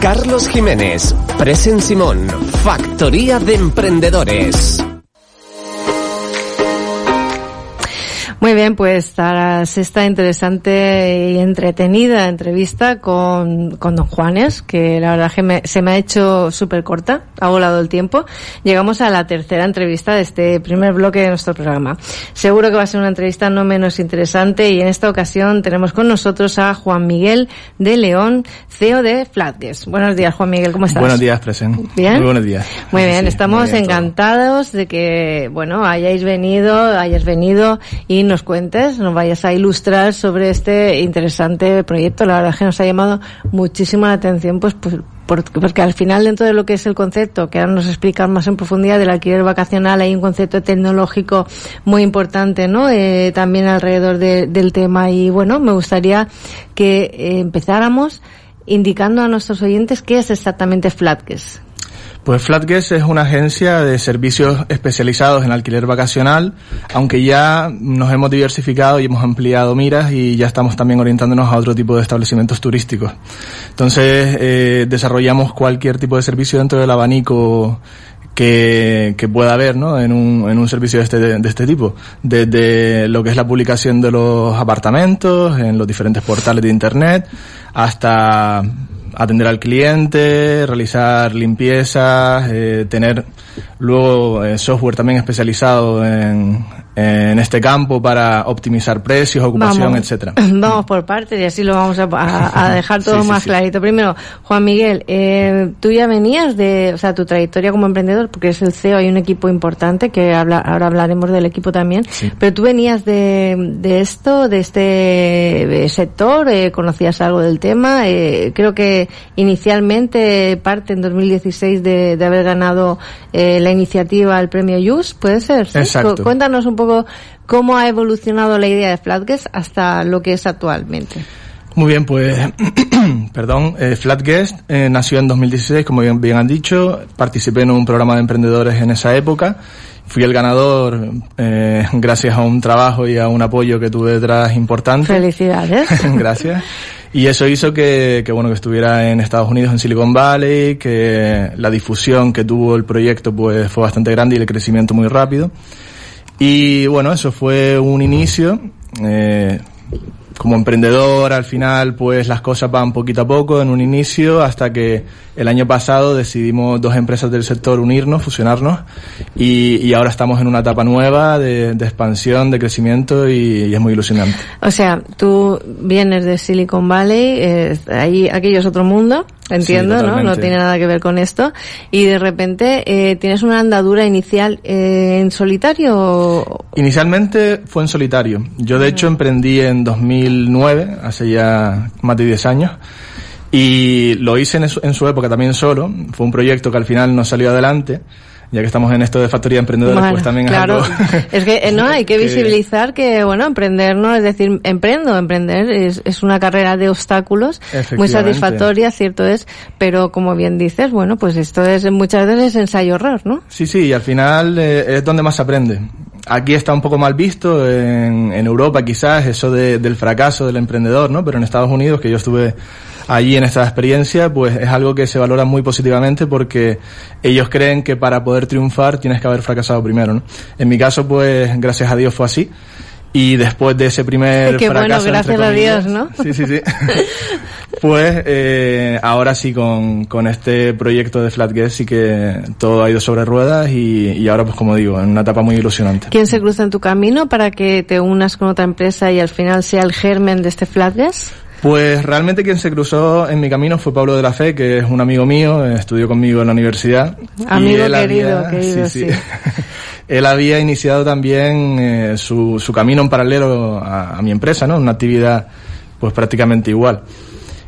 Carlos Jiménez, Presen Simón, Factoría de Emprendedores. Muy bien, pues tras esta interesante y entretenida entrevista con, con don Juanes, que la verdad que me, se me ha hecho súper corta, ha volado el tiempo, llegamos a la tercera entrevista de este primer bloque de nuestro programa. Seguro que va a ser una entrevista no menos interesante y en esta ocasión tenemos con nosotros a Juan Miguel de León, CEO de Flatguest. Buenos días, Juan Miguel, ¿cómo estás? Buenos días, Presen. ¿Bien? Muy buenos días. Muy bien, Sí, estamos muy bien todo. encantados de que, bueno, hayáis venido, hayas venido y nos cuentes, nos vayas a ilustrar sobre este interesante proyecto. La verdad es que nos ha llamado muchísimo la atención, pues, pues por- porque al final dentro de lo que es el concepto, que ahora nos explican más en profundidad del alquiler vacacional, hay un concepto tecnológico muy importante, ¿no? Eh, también alrededor de- del tema y bueno, me gustaría que eh, empezáramos indicando a nuestros oyentes qué es exactamente Flatguest. Pues Flatguest es una agencia de servicios especializados en alquiler vacacional, aunque ya nos hemos diversificado y hemos ampliado miras y ya estamos también orientándonos a otro tipo de establecimientos turísticos. Entonces, eh, desarrollamos cualquier tipo de servicio dentro del abanico que, que pueda haber ¿no? en, un, en un servicio de este, de este tipo. Desde lo que es la publicación de los apartamentos, en los diferentes portales de Internet, hasta atender al cliente, realizar limpiezas, eh, tener luego eh, software también especializado en, en este campo para optimizar precios, ocupación, Vamos. etcétera. Vamos por partes y así lo vamos a, a- a dejar todo Sí, más sí. clarito. Primero, Juan Miguel, eh, tú ya venías de, o sea, tu trayectoria como emprendedor, porque es el CEO, hay un equipo importante que habla, ahora hablaremos del equipo también, pero tú venías de, de esto, de este sector, eh, conocías algo del tema, eh, creo que inicialmente parte en 2016 de, de haber ganado eh, la iniciativa al premio YUS, ¿puede ser? ¿Sí? Exacto. Cu- Cuéntanos un poco cómo ha evolucionado la idea de Flatguest hasta lo que es actualmente. Muy bien, pues, perdón, eh, Flatguest eh, nació en 2016, como bien, bien han dicho, participé en un programa de emprendedores en esa época, fui el ganador eh, gracias a un trabajo y a un apoyo que tuve detrás importante. Felicidades. Gracias. Y eso hizo que, que, bueno, que estuviera en Estados Unidos, en Silicon Valley, que la difusión que tuvo el proyecto pues fue bastante grande y el crecimiento muy rápido. Y bueno, eso fue un inicio. Eh, como emprendedor, al final, pues las cosas van poquito a poco en un inicio hasta que el año pasado decidimos dos empresas del sector unirnos, fusionarnos y, y ahora estamos en una etapa nueva de, de expansión, de crecimiento y, y es muy ilusionante. O sea, tú vienes de Silicon Valley, eh, ahí, aquello es otro mundo, entiendo, Sí, ¿no? No tiene nada que ver con esto. Y de repente eh, tienes una andadura inicial eh, en solitario. o- Inicialmente fue en solitario. Yo de hecho emprendí en 2009, hace ya más de 10 años, y lo hice en su, en su época también solo. Fue un proyecto que al final no salió adelante. Ya que estamos en esto de factoría de emprendedores, Bueno, pues también claro. es algo... es que eh, no hay que visibilizar que bueno emprender no es decir emprendo emprender es, es una carrera de obstáculos muy satisfactoria cierto es pero como bien dices bueno pues esto es muchas veces ensayo error no Sí, sí, y al final eh, es donde más se aprende. Aquí está un poco mal visto, en, en Europa quizás, eso de- del fracaso del emprendedor, ¿no? Pero en Estados Unidos, que yo estuve allí en esta experiencia, pues es algo que se valora muy positivamente porque ellos creen que para poder triunfar tienes que haber fracasado primero, ¿no? En mi caso, pues gracias a Dios fue así. Y después de ese primer Qué bueno, fracaso, entre gracias a Dios, ¿no? Sí, sí, sí. pues eh, ahora sí con, con este proyecto de Flatguest sí que todo ha ido sobre ruedas y, y ahora pues como digo, en una etapa muy ilusionante. quién se cruza en tu camino para que te unas con otra empresa y al final sea el germen de este Flatguest Pues realmente quien se cruzó en mi camino fue Pablo de la Fe, que es un amigo mío, estudió conmigo en la universidad. Amigo él querido, querido, sí. él había iniciado también eh, su, su camino en paralelo a, a mi empresa, ¿no? Una actividad pues prácticamente igual.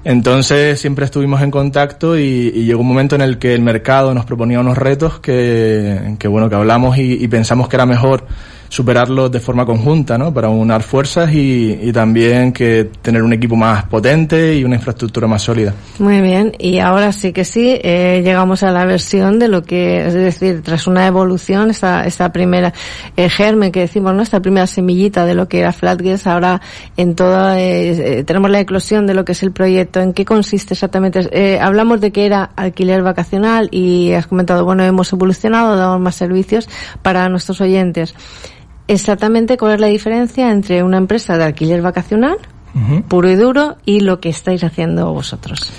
Entonces siempre estuvimos en contacto y, y llegó un momento en el que el mercado nos proponía unos retos que, que bueno, que hablamos y, y pensamos que era mejor superarlo de forma conjunta, ¿no? Para unar fuerzas y, y también que tener un equipo más potente y una infraestructura más sólida. Muy bien, y ahora sí que sí, eh, llegamos a la versión de lo que, es decir, tras una evolución, esta, esta primera eh, germen que decimos, ¿no? Esta primera semillita de lo que era Flatguest, ahora en toda, eh, eh, tenemos la eclosión de lo que es el proyecto, en qué consiste exactamente. Eh, hablamos de que era alquiler vacacional y has comentado, bueno, hemos evolucionado, damos más servicios para nuestros oyentes. Exactamente cuál es la diferencia entre una empresa de alquiler vacacional puro y duro y lo que estáis haciendo vosotros.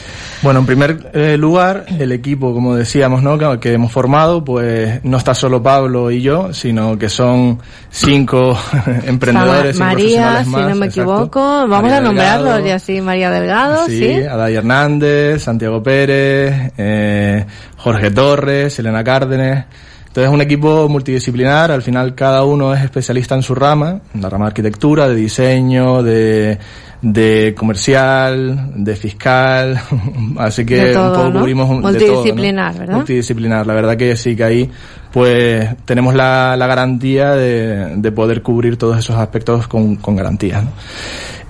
Bueno, en primer eh, lugar, el equipo, como decíamos, ¿no? Que, que hemos formado, pues no está solo Pablo y yo, sino que son cinco emprendedores, María, si más. no me exacto. equivoco, vamos María a nombrarlos ya así, María Delgado, sí. Sí, Adai Hernández, Santiago Pérez, eh, Jorge Torres, Elena Cárdenes. Entonces es un equipo multidisciplinar, al final cada uno es especialista en su rama, en la rama de arquitectura, de diseño, de, de comercial, de fiscal, así que todo, un poco ¿no? cubrimos un- de todo, ¿no? Multidisciplinar, ¿verdad? Multidisciplinar, la verdad que sí que ahí pues tenemos la, la garantía de, de poder cubrir todos esos aspectos con, con garantías. ¿no?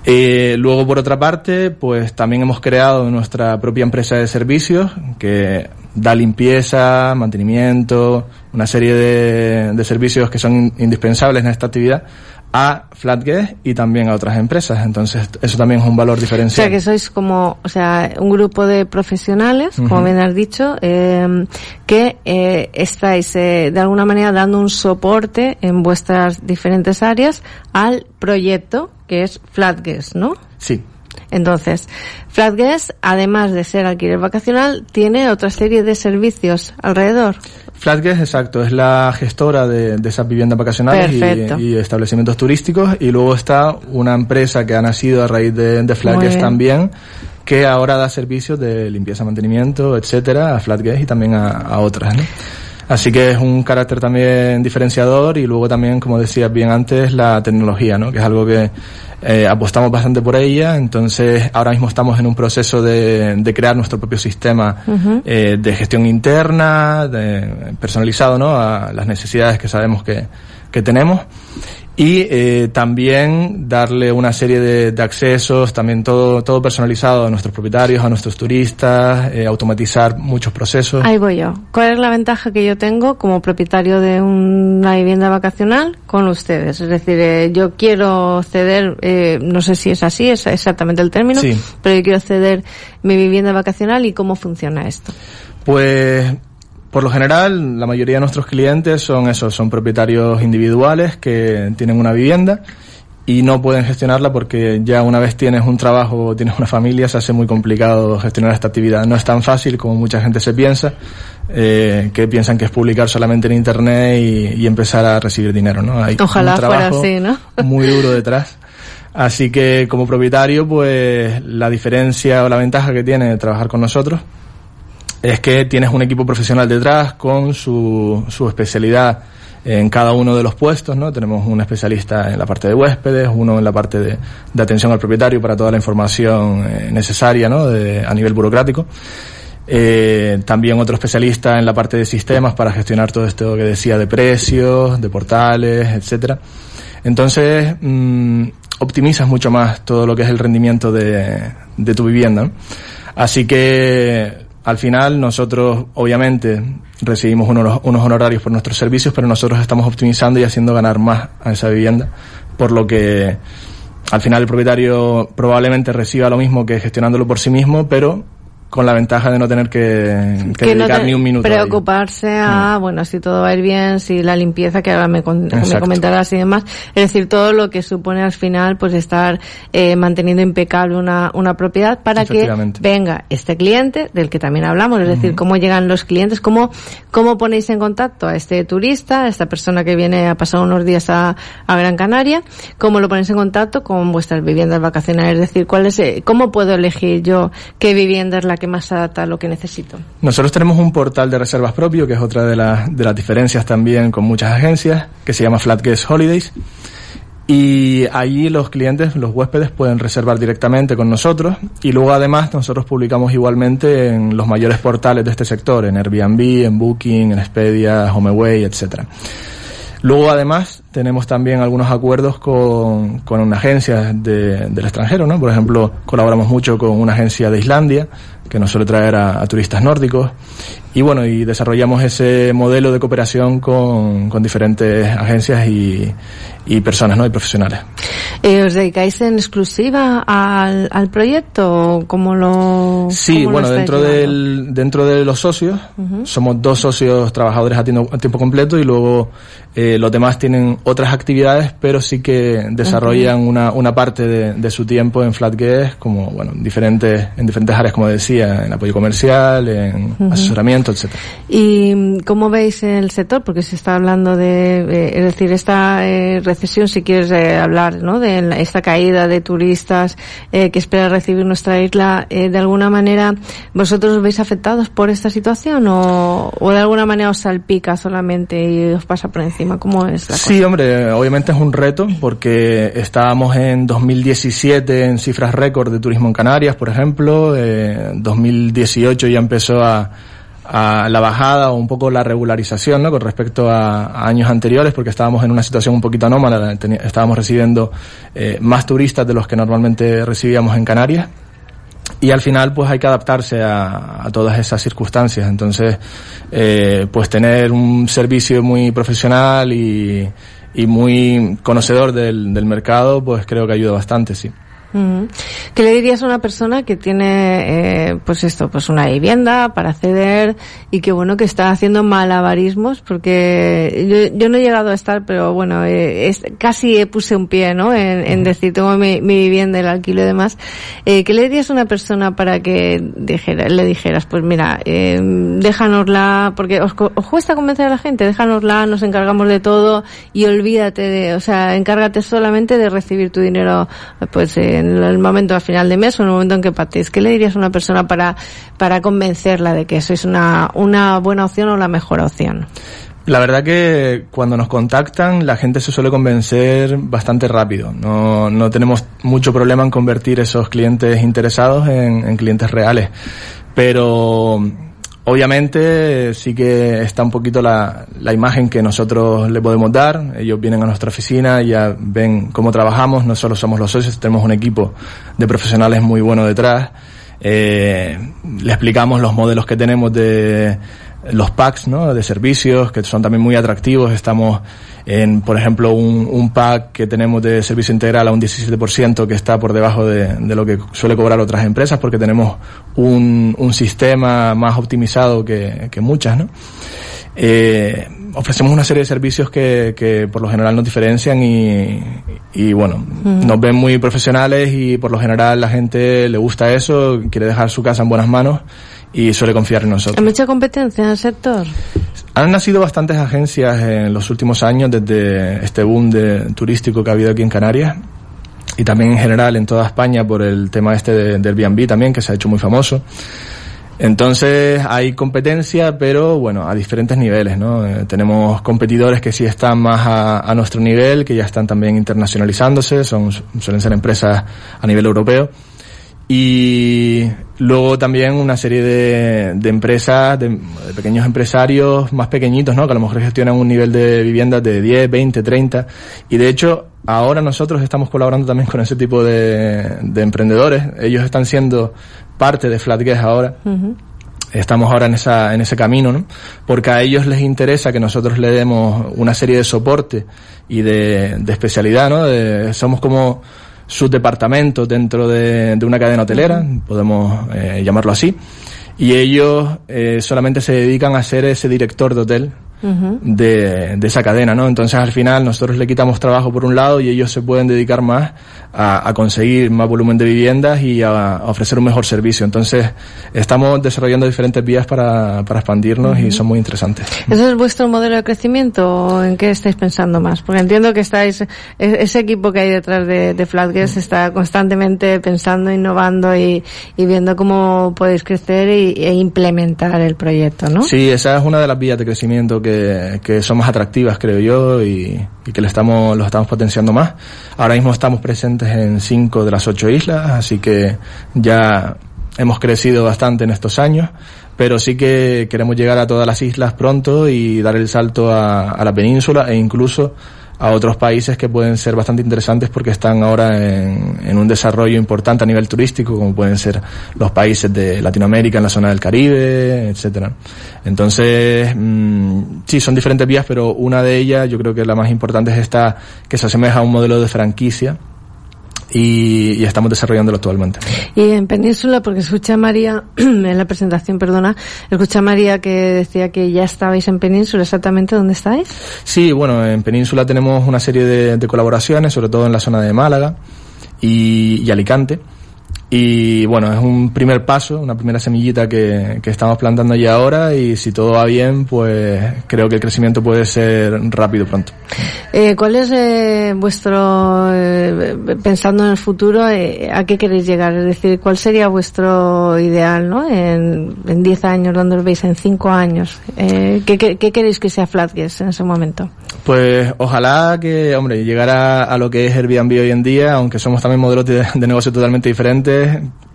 Eh, luego, por otra parte, pues también hemos creado nuestra propia empresa de servicios que da limpieza, mantenimiento, una serie de, de servicios que son indispensables en esta actividad a Flatguest y también a otras empresas. Entonces, eso también es un valor O diferencial. sea, que sois como, o sea, un grupo de profesionales, como bien has dicho, eh, que eh, estáis eh, de alguna manera dando un soporte en vuestras diferentes áreas al proyecto que es Flatguest, ¿no? Sí. Entonces, Flatguest, además de ser alquiler vacacional, tiene otra serie de servicios alrededor. Flatguest, exacto, es la gestora de, de esas viviendas vacacionales y, y establecimientos turísticos. Y luego está una empresa que ha nacido a raíz de, Flatguest también, que ahora da servicios de limpieza, mantenimiento, etcétera, a Flatguest y también a, a otras, ¿no? Así que es un carácter también diferenciador y luego también, como decías bien antes, la tecnología, ¿no? Que es algo que eh, apostamos bastante por ella. Entonces, ahora mismo estamos en un proceso de, de crear nuestro propio sistema eh, de gestión interna, de- personalizado, ¿no? A las necesidades que sabemos que, que tenemos. Y eh, también darle una serie de, de accesos, también todo, todo personalizado a nuestros propietarios, a nuestros turistas, eh, automatizar muchos procesos. Ahí voy yo. ¿Cuál es la ventaja que yo tengo como propietario de una vivienda vacacional con ustedes? Es decir, eh, yo quiero ceder, eh, no sé si es así, es exactamente el término, Sí. pero yo quiero ceder mi vivienda vacacional y cómo funciona esto. Pues por lo general, la mayoría de nuestros clientes son esos, son propietarios individuales que tienen una vivienda y no pueden gestionarla porque ya una vez tienes un trabajo o tienes una familia se hace muy complicado gestionar esta actividad. No es tan fácil como mucha gente se piensa, eh, que piensan que es publicar solamente en internet y, y empezar a recibir dinero, ¿no? Hay Ojalá un fuera así, ¿no? muy duro detrás. Así que como propietario, pues la diferencia o la ventaja que tiene de trabajar con nosotros es que tienes un equipo profesional detrás con su, su especialidad en cada uno de los puestos, ¿no? Tenemos un especialista en la parte de huéspedes, uno en la parte de, atención al propietario para toda la información eh, necesaria, ¿no? De- a nivel burocrático. Eh, también otro especialista en la parte de sistemas para gestionar todo esto que decía de precios, de portales, etcétera. Entonces, mm, optimizas mucho más todo lo que es el rendimiento de, de tu vivienda. ¿no? Así que, al final, nosotros, obviamente, recibimos unos, unos honorarios por nuestros servicios, pero nosotros estamos optimizando y haciendo ganar más a esa vivienda, por lo que, al final, el propietario probablemente reciba lo mismo que gestionándolo por sí mismo, pero con la ventaja de no tener que, que Que no dedicar ni un minuto. Preocuparse a, bueno, si todo va a ir bien, si la limpieza, que ahora me, me comentarás y demás. Es decir, todo lo que supone al final, pues estar eh, manteniendo impecable una, una propiedad para que venga este cliente, del que también hablamos, es decir, cómo llegan los clientes, cómo, cómo ponéis en contacto a este turista, a esta persona que viene a pasar unos días a, a Gran Canaria, cómo lo ponéis en contacto con vuestras viviendas vacacionales, es decir, cuál es, eh, cómo puedo elegir yo qué vivienda es la que más adapta lo que necesito. Nosotros tenemos un portal de reservas propio, que es otra de, las de las diferencias también con muchas agencias, que se llama Flatguest Holidays. Y allí los clientes, los huéspedes pueden reservar directamente con nosotros y luego además nosotros publicamos igualmente en los mayores portales de este sector, en Airbnb, en Booking, en Expedia, HomeAway, etcétera. Luego, además, tenemos también algunos acuerdos con, con agencias de, del extranjero, ¿no? Por ejemplo, colaboramos mucho con una agencia de Islandia que nos suele traer a, turistas nórdicos. Y bueno, y desarrollamos ese modelo de cooperación con, con diferentes agencias y, y personas, ¿no? Y profesionales. Eh, ¿Os dedicáis en exclusiva al, al proyecto? ¿Cómo lo Sí, bueno, dentro del, dentro de los socios, somos dos socios trabajadores a tiempo, completo y luego eh, los demás tienen otras actividades, pero sí que desarrollan una, una parte de, de, su tiempo en FlatGuest, como, bueno, diferentes, en diferentes áreas, como decía, en apoyo comercial, en asesoramiento, etcétera. ¿Y cómo veis el sector? Porque se está hablando de, eh, es decir, esta eh, recesión, si quieres eh, hablar, ¿no? De esta caída de turistas eh, que espera recibir nuestra isla, de alguna manera, ¿vosotros os veis afectados por esta situación o, o de alguna manera os salpica solamente y os pasa por encima? ¿Cómo es la Sí, hombre, obviamente es un reto porque estábamos en 2017 en cifras récord de turismo en Canarias, por ejemplo. 2018 ya empezó a, a la bajada o un poco la regularización ¿no? con respecto a, años anteriores porque estábamos en una situación un poquito anómala, estábamos recibiendo eh, más turistas de los que normalmente recibíamos en Canarias y al final pues hay que adaptarse a, todas esas circunstancias. Entonces, eh, pues tener un servicio muy profesional y, y muy conocedor del mercado, pues creo que ayuda bastante, sí. ¿Qué le dirías a una persona que tiene, eh, pues esto, pues una vivienda para ceder y que bueno, que está haciendo malabarismos? Porque yo, no he llegado a estar, pero bueno, eh, es, casi puse un pie, ¿no? En, decir, tengo mi, vivienda, el alquiler y demás. Eh, ¿Qué le dirías a una persona para que dijera, le dijeras, pues mira, eh, déjanosla, porque os, os cuesta convencer a la gente, déjanosla, nos encargamos de todo y olvídate de, o sea, encárgate solamente de recibir tu dinero, pues, en el momento al final de mes o en el momento en que partís. ¿Qué le dirías a una persona para, para convencerla de que eso es una, una buena opción o la mejor opción? La verdad que cuando nos contactan la gente se suele convencer bastante rápido. No, no tenemos mucho problema en convertir esos clientes interesados en, en clientes reales. Pero Obviamente sí que está un poquito la, la, imagen que nosotros le podemos dar. Ellos vienen a nuestra oficina, ya ven cómo trabajamos. No solo somos los socios, tenemos un equipo de profesionales muy bueno detrás. Eh, le explicamos los modelos que tenemos de los packs ¿no? de servicios, que son también muy atractivos. Estamos en, por ejemplo, un, un, pack que tenemos de servicio integral a un 17% que está por debajo de, de, lo que suele cobrar otras empresas porque tenemos un, un sistema más optimizado que, que muchas, ¿no? Eh, ofrecemos una serie de servicios que, que por lo general nos diferencian y, y bueno, nos ven muy profesionales y por lo general la gente le gusta eso, quiere dejar su casa en buenas manos y suele confiar en nosotros. ¿Hay mucha competencia en el sector? Han nacido bastantes agencias en los últimos años desde este boom de, turístico que ha habido aquí en Canarias y también en general en toda España por el tema este de, del Airbnb también que se ha hecho muy famoso. Entonces hay competencia, pero bueno, a diferentes niveles, ¿no? Eh, tenemos competidores que sí están más a, a, nuestro nivel, que ya están también internacionalizándose, son, suelen ser empresas a nivel europeo. Y luego también una serie de, de empresas, de, de, pequeños empresarios más pequeñitos, ¿no? Que a lo mejor gestionan un nivel de viviendas de 10, 20, 30. Y de hecho, ahora nosotros estamos colaborando también con ese tipo de, de emprendedores. Ellos están siendo parte de FlatGuest ahora. Estamos ahora en, esa, en ese camino, ¿no? Porque a ellos les interesa que nosotros le demos una serie de soporte y de, de especialidad, ¿no? De, somos como sus departamentos dentro de, de una cadena hotelera, podemos eh, llamarlo así, y ellos eh, solamente se dedican a ser ese director de hotel de, de, esa cadena, ¿no? Entonces al final nosotros le quitamos trabajo por un lado y ellos se pueden dedicar más a, a conseguir más volumen de viviendas y a, a, ofrecer un mejor servicio. Entonces estamos desarrollando diferentes vías para, para expandirnos y son muy interesantes. ¿Ese es vuestro modelo de crecimiento o en qué estáis pensando más? Porque entiendo que estáis, e, ese equipo que hay detrás de, de Flatguest está constantemente pensando, innovando y, y viendo cómo podéis crecer y, e implementar el proyecto, ¿no? Sí, esa es una de las vías de crecimiento que que, son más atractivas, creo yo, y, que le estamos, los estamos potenciando más. Ahora mismo estamos presentes en cinco de las ocho islas, así que ya hemos crecido bastante en estos años. pero sí que queremos llegar a todas las islas pronto y dar el salto a la península e incluso a otros países que pueden ser bastante interesantes porque están ahora en, en, un desarrollo importante a nivel turístico, como pueden ser los países de Latinoamérica, en la zona del Caribe, etcétera. Entonces, mmm, sí, son diferentes vías, pero una de ellas, yo creo que la más importante es esta que se asemeja a un modelo de franquicia, y, y, estamos desarrollándolo actualmente. Y en Península, porque escuché a María, en la presentación, perdona, escuché a María que decía que ya estabais en Península, exactamente dónde estáis. Sí, bueno, en Península tenemos una serie de, de colaboraciones, sobre todo en la zona de Málaga y, y Alicante. Y bueno, es un primer paso, una primera semillita que, que, estamos plantando ya ahora y si todo va bien, pues creo que el crecimiento puede ser rápido pronto. Eh, ¿Cuál es eh, vuestro, eh, pensando en el futuro, eh, a qué queréis llegar? Es decir, ¿cuál sería vuestro ideal, no? En, en 10 años, ¿dónde lo veis? En 5 años. Eh, ¿qué, qué, qué, queréis que sea Flatguest en ese momento? Pues ojalá que, hombre, llegara a lo que es Airbnb hoy en día, aunque somos también modelos de, de negocio totalmente diferentes,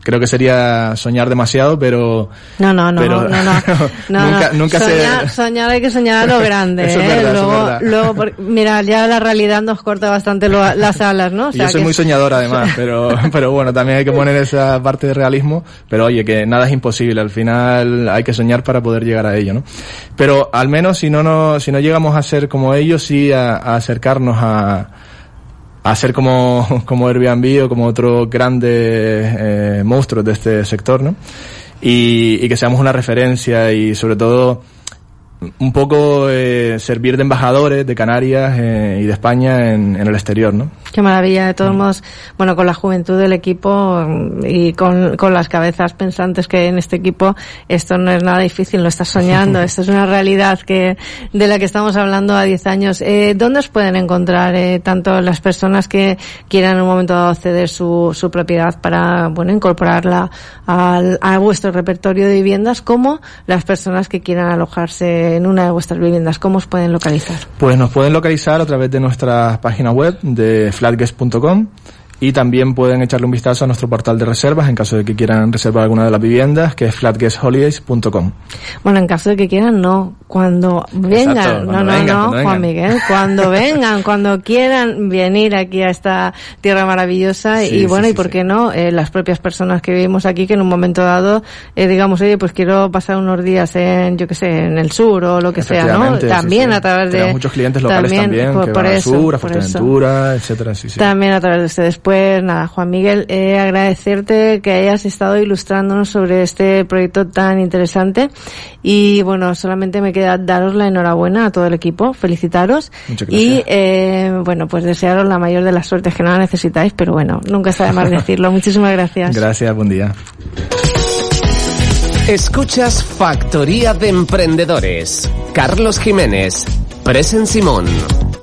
creo que sería soñar demasiado, pero... No, no, no, pero, no, no, no, nunca, nunca soñar, se... soñar hay que soñar a lo grande, eso ¿eh? Es verdad, luego, eso es luego por, mira, ya la realidad nos corta bastante lo, las alas, ¿no? O sea Yo soy que... muy soñador además, pero, pero bueno, también hay que poner esa parte de realismo, pero oye, que nada es imposible, al final hay que soñar para poder llegar a ello, ¿no? Pero al menos si no, no si no llegamos a ser como ellos, sí a, a acercarnos a, a ser como, como Airbnb o como otros grandes eh, monstruos de este sector, ¿no? Y, y, que seamos una referencia y sobre todo un poco eh, servir de embajadores de Canarias eh, y de España en, en, el exterior, ¿no? Qué maravilla, de todos mm. modos, bueno, con la juventud del equipo y con, con las cabezas pensantes que hay en este equipo, esto no es nada difícil, lo estás soñando, esto es una realidad que, de la que estamos hablando a 10 años. Eh, ¿Dónde os pueden encontrar, eh, tanto las personas que quieran en un momento dado ceder su, su propiedad para, bueno, incorporarla al, a vuestro repertorio de viviendas, como las personas que quieran alojarse en una de vuestras viviendas? ¿Cómo os pueden localizar? Pues nos pueden localizar a través de nuestra página web de flatguest.com y también pueden echarle un vistazo a nuestro portal de reservas en caso de que quieran reservar alguna de las viviendas, que es flatguestholidays.com. Bueno, en caso de que quieran, no. Cuando vengan, Exacto, cuando no, no, vengan, no, Juan vengan. Miguel, cuando vengan, cuando quieran venir aquí a esta tierra maravillosa Sí, y bueno, sí, y por qué no, eh, las propias personas que vivimos aquí que en un momento dado, eh, digamos, oye, pues quiero pasar unos días en, yo qué sé, en el sur o lo que sea, ¿no? También a través de... Tenemos muchos clientes locales también, por, que por van eso, al sur, a. Fuerteventura, etcétera, sí, sí. También a través de ustedes. Pues nada, Juan Miguel, eh, agradecerte que hayas estado ilustrándonos sobre este proyecto tan interesante. Y bueno, solamente me queda daros la enhorabuena a todo el equipo, felicitaros. Y eh, bueno, pues desearos la mayor de las suertes que no la necesitáis, pero bueno, nunca está de más decirlo. Muchísimas gracias. Gracias, buen día. Escuchas Factoría de Emprendedores. Carlos Jiménez, Presen Simón.